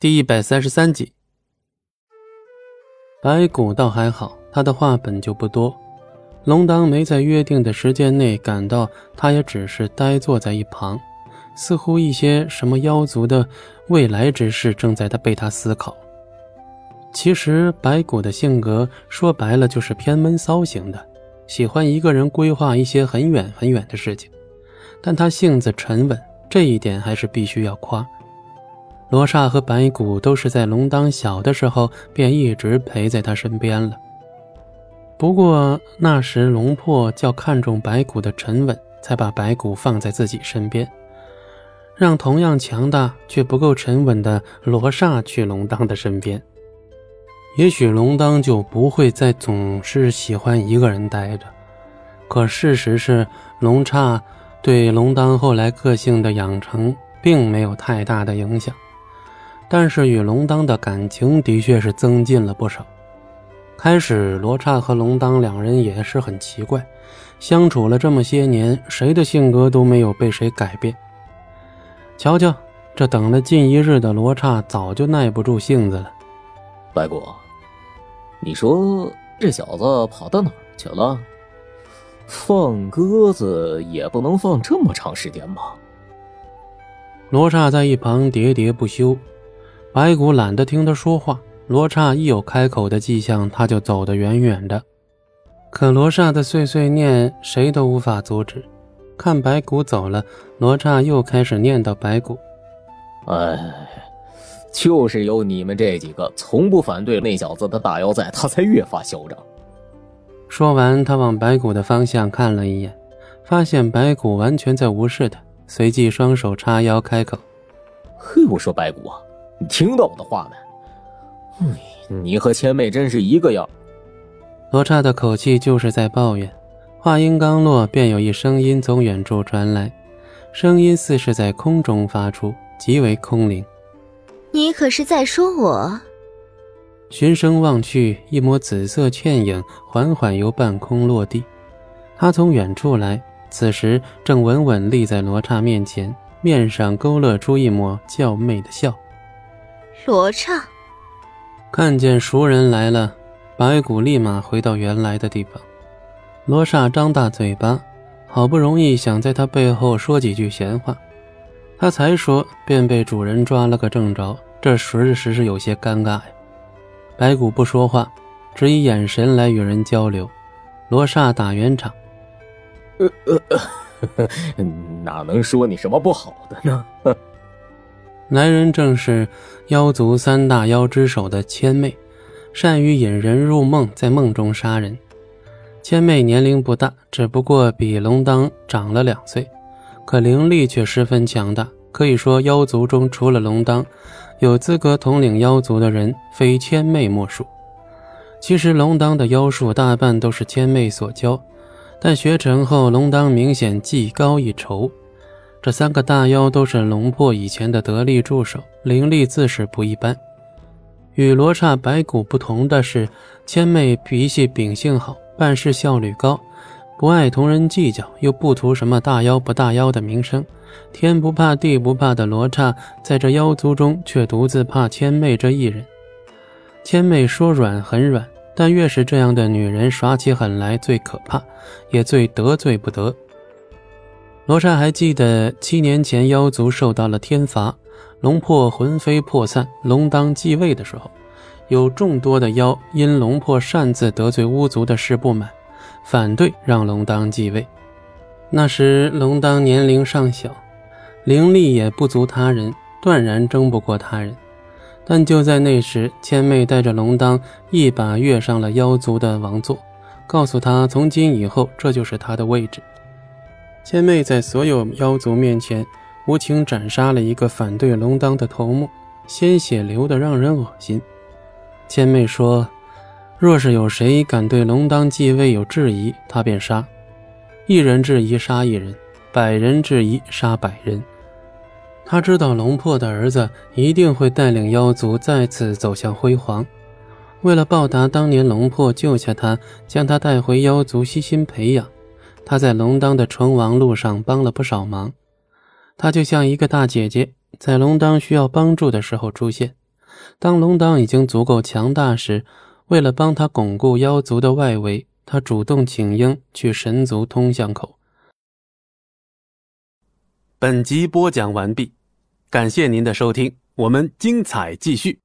第一百三十三集，白骨倒还好，他的话本就不多。龙当没在约定的时间内赶到，他也只是呆坐在一旁，似乎一些什么妖族的未来之事正在他被他思考。其实白骨的性格说白了就是偏闷骚型的，喜欢一个人规划一些很远很远的事情，但他性子沉稳，这一点还是必须要夸。罗刹和白骨都是在龙当小的时候便一直陪在他身边了。不过那时龙破较看重白骨的沉稳，才把白骨放在自己身边，让同样强大却不够沉稳的罗刹去龙当的身边。也许龙当就不会再总是喜欢一个人待着。可事实是，龙刹对龙当后来个性的养成并没有太大的影响。但是与龙当的感情的确是增进了不少。开始，罗刹和龙当两人也是很奇怪，相处了这么些年，谁的性格都没有被谁改变。瞧瞧，这等了近一日的罗刹早就耐不住性子了。白骨，你说这小子跑到哪儿去了？放鸽子也不能放这么长时间吧？罗刹在一旁喋喋不休。白骨懒得听他说话，罗刹一有开口的迹象，他就走得远远的。可罗刹的碎碎念，谁都无法阻止。看白骨走了，罗刹又开始念叨白骨：“哎，就是有你们这几个从不反对那小子的大妖在，他才越发嚣张。”说完，他往白骨的方向看了一眼，发现白骨完全在无视他，随即双手叉腰开口：“嘿，我说白骨啊！”你听到我的话没？你和千妹真是一个样。罗刹的口气就是在抱怨。话音刚落，便有一声音从远处传来，声音似是在空中发出，极为空灵。你可是在说我？循声望去，一抹紫色倩影缓缓由半空落地。他从远处来，此时正稳稳立在罗刹面前，面上勾勒出一抹娇媚的笑。罗刹看见熟人来了，白骨立马回到原来的地方。罗刹张大嘴巴，好不容易想在他背后说几句闲话，他才说便被主人抓了个正着，这实实是有些尴尬呀。白骨不说话，只以眼神来与人交流。罗刹打圆场：“呃呃，哪能说你什么不好的呢？”来人正是妖族三大妖之首的千妹，善于引人入梦，在梦中杀人。千妹年龄不大，只不过比龙当长了两岁，可灵力却十分强大。可以说，妖族中除了龙当，有资格统领妖族的人，非千妹莫属。其实，龙当的妖术大半都是千妹所教，但学成后，龙当明显技高一筹。这三个大妖都是龙破以前的得力助手，灵力自是不一般。与罗刹、白骨不同的是，千妹脾气秉性好，办事效率高，不爱同人计较，又不图什么大妖不大妖的名声。天不怕地不怕的罗刹，在这妖族中却独自怕千妹这一人。千妹说软很软，但越是这样的女人，耍起狠来最可怕，也最得罪不得。罗刹还记得七年前妖族受到了天罚，龙魄魂飞魄散，龙当继位的时候，有众多的妖因龙魄擅自得罪巫族的事不满，反对让龙当继位。那时龙当年龄尚小，灵力也不足他人，断然争不过他人。但就在那时，千妹带着龙当一把跃上了妖族的王座，告诉他从今以后这就是他的位置。千妹在所有妖族面前无情斩杀了一个反对龙当的头目，鲜血流得让人恶心。千妹说：“若是有谁敢对龙当继位有质疑，她便杀。一人质疑杀一人，百人质疑杀百人。他知道龙破的儿子一定会带领妖族再次走向辉煌。为了报答当年龙破救下他，将他带回妖族，悉心培养。”他在龙当的成王路上帮了不少忙，他就像一个大姐姐，在龙当需要帮助的时候出现，当龙当已经足够强大时，为了帮他巩固妖族的外围，他主动请缨去神族通向口。本集播讲完毕，感谢您的收听，我们精彩继续。